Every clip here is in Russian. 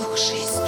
Дух жизни.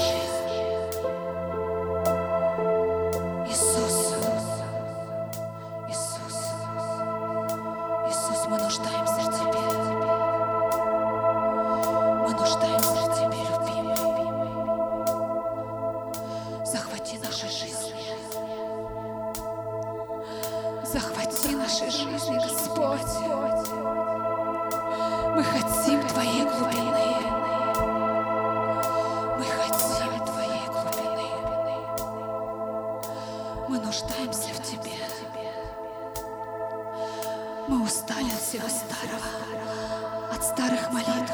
Всего старого, от старых молитв,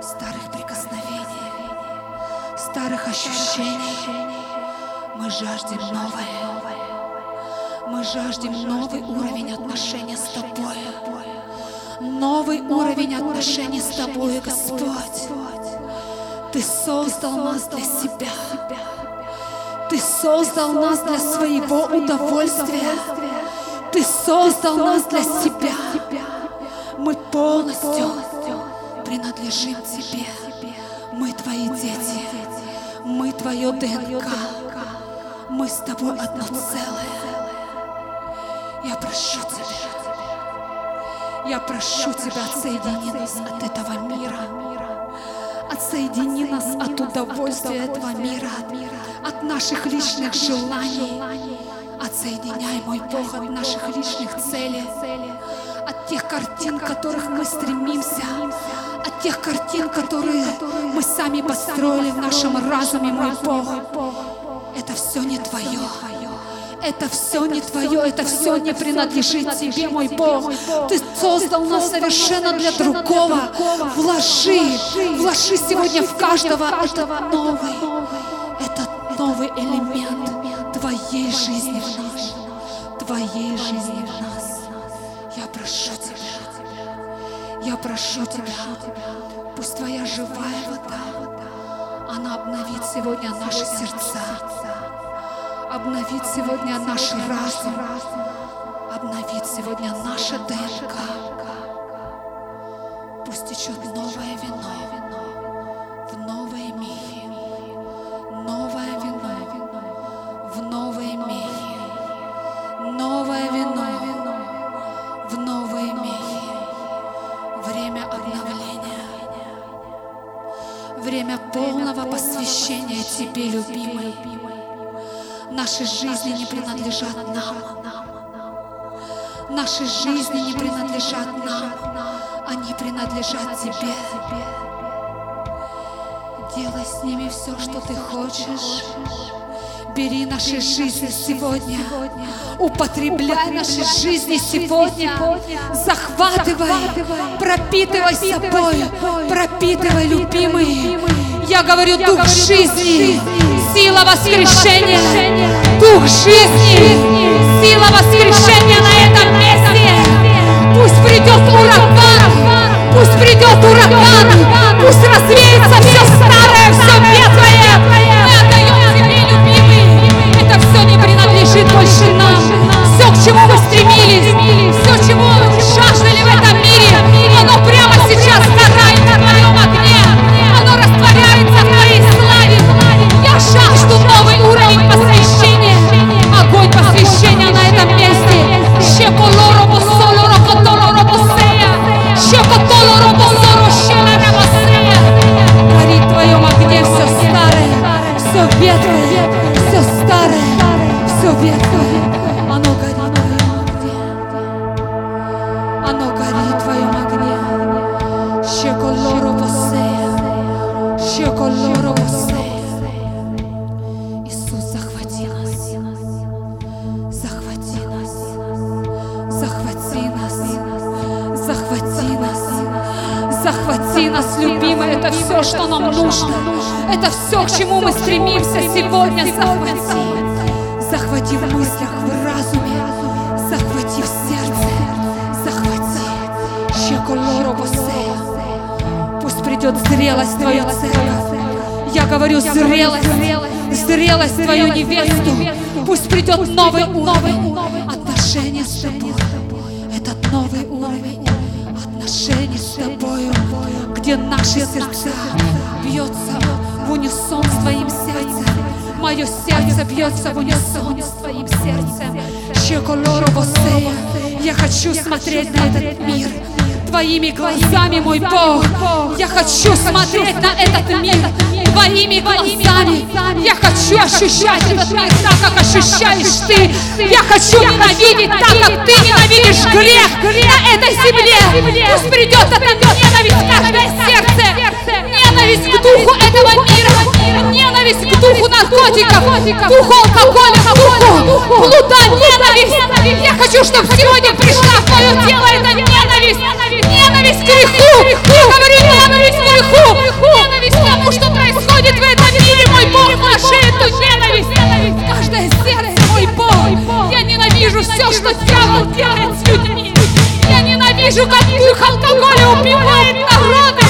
старых прикосновений, старых ощущений. Мы жаждем новое. Мы жаждем новый уровень отношения с Тобой. Новый уровень отношений с Тобой, Господь. Ты создал нас для себя. Ты создал нас для своего удовольствия. Ты создал нас для себя. Полностью принадлежим Тебе. Мы Твои дети. Мы Твое ДНК. Мы с Тобой одно целое. Я прошу Тебя. Я прошу Тебя, отсоедини нас от этого мира. Отсоедини нас от удовольствия этого мира, от наших личных желаний. Отсоединяй, мой Бог, от наших личных целей, тех картин, которых мы стремимся, от тех картин, которые мы сами построили в нашем разуме, мой Бог. Это все не Твое. Это все не Твое, это все не принадлежит Тебе, мой Бог. Ты создал нас совершенно для другого. Вложи, вложи сегодня в каждого этот новый, этот новый элемент Твоей жизни в нас, Твоей жизни в нас. Я прошу Тебя, я прошу Тебя, пусть Твоя живая вода, она обновит сегодня наши сердца, обновит сегодня наш разум, обновит сегодня наше ДНК. Пусть течет новое вино полного посвящения Тебе, любимый. Наши жизни не принадлежат нам. Наши жизни не принадлежат нам. Они принадлежат Тебе. Делай с ними все, что Ты хочешь. Бери наши жизни сегодня. Употребляй наши жизни сегодня. Захватывай, пропитывай собой, пропитывай, любимый. Я говорю, дух жизни, сила воскрешения, дух жизни, сила воскрешения на этом захвати нас. Захвати нас, любимый, это все, что нам нужно. Это все, к чему мы стремимся сегодня. Захвати. Захвати в мыслях, в разуме. Захвати в сердце. Захвати. Щеколору Пусть придет зрелость твоя церковь. Я говорю зрелость, зрелость твою невесту. Пусть придет новый уровень отношения с тобой. Этот новый уровень отношений с тобою, где наши сердца бьется в унисон с твоим сердцем. Мое сердце бьется в унисон с твоим сердцем. Щеколоро босея. Я хочу смотреть на этот мир Твоими глазами, мой Бог. Я хочу смотреть на этот мир Твоими глазами. Я хочу ощущать этот мир так, как ощущаешь Ты. Я хочу ненавидеть так, как Ты ненавидишь грех этой земле. Пусть придет эта ненависть в каждое сердце. Ненависть к духу этого мира. Ненависть к духу наркотиков, духу алкоголя, духу блуда, ненависть. Я хочу, чтобы сегодня пришла в твое тело эта ненависть. Ненависть к греху. Я говорю ненависть к греху. Ненависть к тому, что происходит в этом мире, мой Бог, наши эту ненависть. Каждое сердце, мой Бог. Я ненавижу все, что дьявол делает с людьми. Ненавижу, как дух алкоголя убивает народы.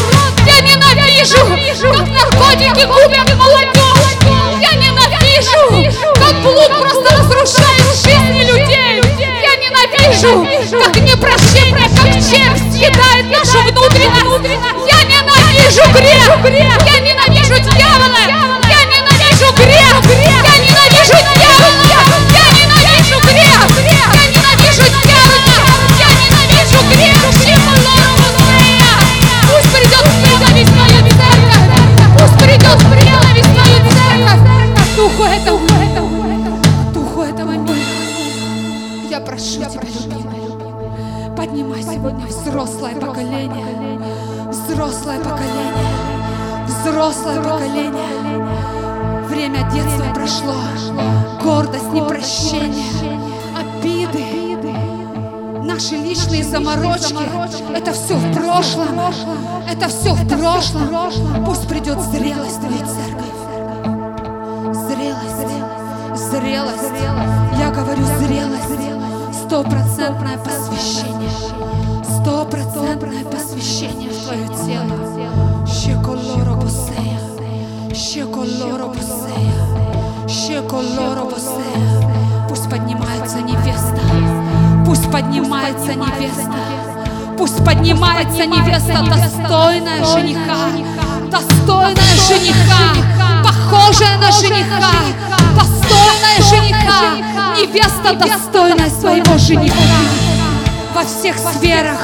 Я ненавижу, как наркотики губят молодежь. Я ненавижу, как блуд просто разрушает жизни людей. Я ненавижу, как непрощение, как червь съедает нашу внутренность. Я ненавижу грех. Я ненавижу дьявола. Непрощение, обиды, наши личные заморочки. Это все в прошлом, это все в прошлом. Пусть придет зрелость в твою церковь. Зрелость, зрелость, я говорю зрелость, стопроцентное посвящение, стопроцентное посвящение в твое тело. Щеколоро босея, щеколоро босея. Пусть поднимается невеста, пусть поднимается невеста, пусть поднимается невеста, достойная жениха, достойная жениха, похожая на жениха, достойная жениха, невеста достойная своего жениха. Во всех сферах,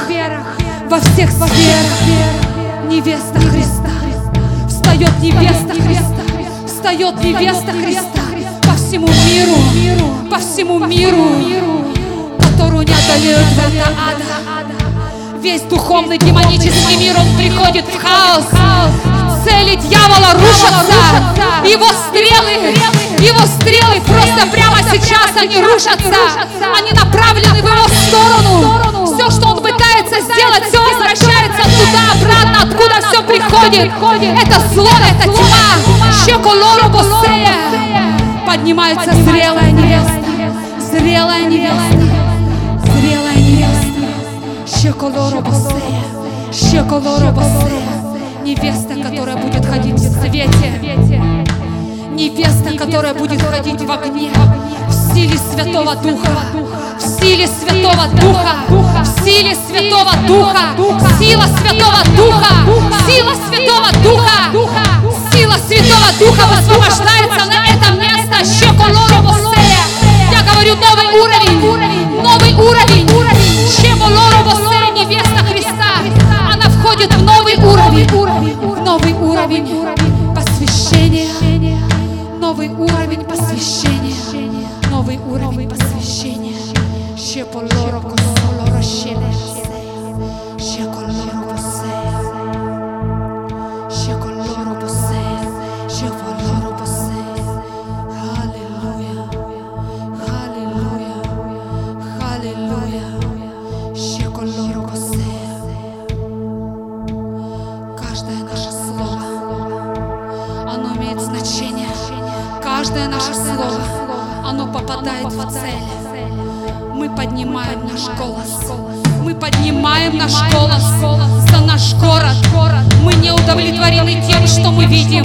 во всех сферах. Невеста Христа. Встает невеста Христа, встает невеста Христа всему миру, по всему миру, которую не одолеют врата ада. Весь духовный демонический мир, он приходит в хаос. Цели дьявола рушатся. Его стрелы, его стрелы просто прямо сейчас они рушатся. Они направлены в его сторону. Все, что он пытается сделать, все возвращается туда, обратно, откуда все приходит. Это зло, это тьма. Щеколору босея. Поднимается зрелая невеста. Зрелая невеста. Зрелая невеста. Щеколоро босея, щеколоро босея. Невеста, которая будет ходить в свете. Невеста, которая будет ходить в огне, в силе Святого Духа, в силе Святого Духа, в силе Святого Духа, сила Святого Духа, сила Святого Духа, сила Святого Духа высвобождается на это попадает в цель. Мы поднимаем наш голос. Мы поднимаем наш голос за наш город. Мы не удовлетворены тем, что мы видим.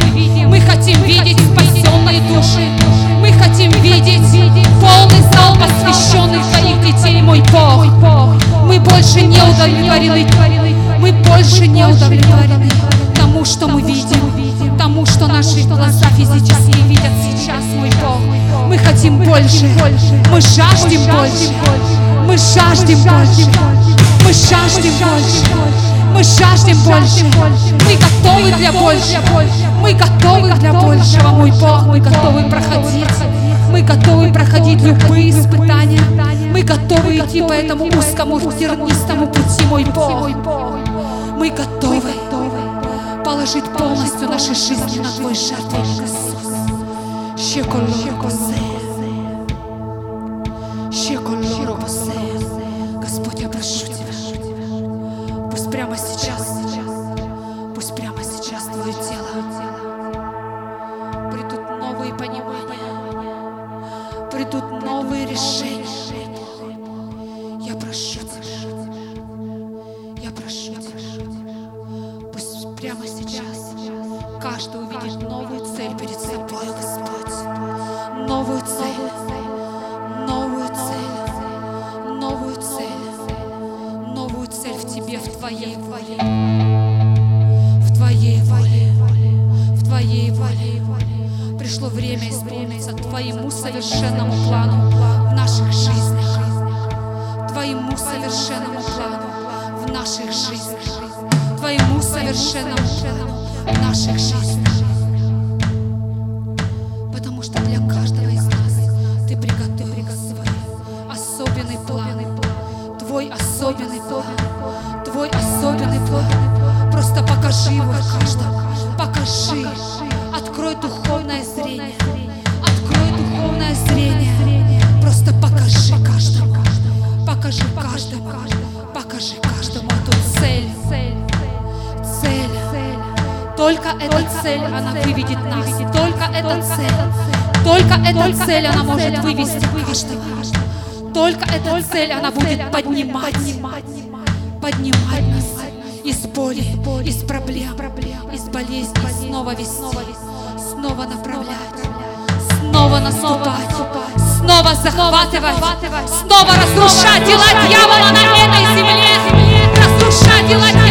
Мы хотим видеть спасенные души. Мы хотим видеть полный зал посвященных Твоих детей, мой Бог. Мы больше не удовлетворены. Мы больше не удовлетворены тому, что мы видим, тому, что наши глаза физически видят сейчас, мой Бог. Мы хотим больше. Мы жаждем больше. Мы жаждем больше. Мы жаждем больше. Мы жаждем больше. Мы готовы для большего. Мы готовы для большего, мой Бог. Мы готовы проходить. Мы готовы проходить любые испытания. Мы готовы идти по этому узкому тернистому пути, мой Бог. Мы готовы положить полностью наши жизни на Твой жертвенник, Иисус. Щеколорокосе. Щеколорокосе. Господь, я прошу Тебя, пусть прямо сейчас, пусть прямо сейчас Твое тело придут новые понимания, придут новые решения. Твоей воле. Пришло время исполниться Твоему совершенному плану в наших жизнях. Твоему совершенному плану в наших жизнях. Твоему совершенному плану в наших жизнях. Потому что для каждого из нас Ты приготовил свой особенный план. Твой особенный план. Твой особенный план. Просто покажи его каждому. Покажи. Открой духовное зрение. Открой духовное зрение. Просто покажи каждому. Покажи каждому. Покажи каждому эту цель. Цель. Только эта цель, она выведет нас. Только эта цель. Только эта цель, она может вывести каждого. Только эта цель, она будет поднимать, поднимать нас из боли, из проблем, из болезней, снова вести, снова направлять, снова наступать, снова захватывать, снова разрушать дела дьявола на этой земле, разрушать дела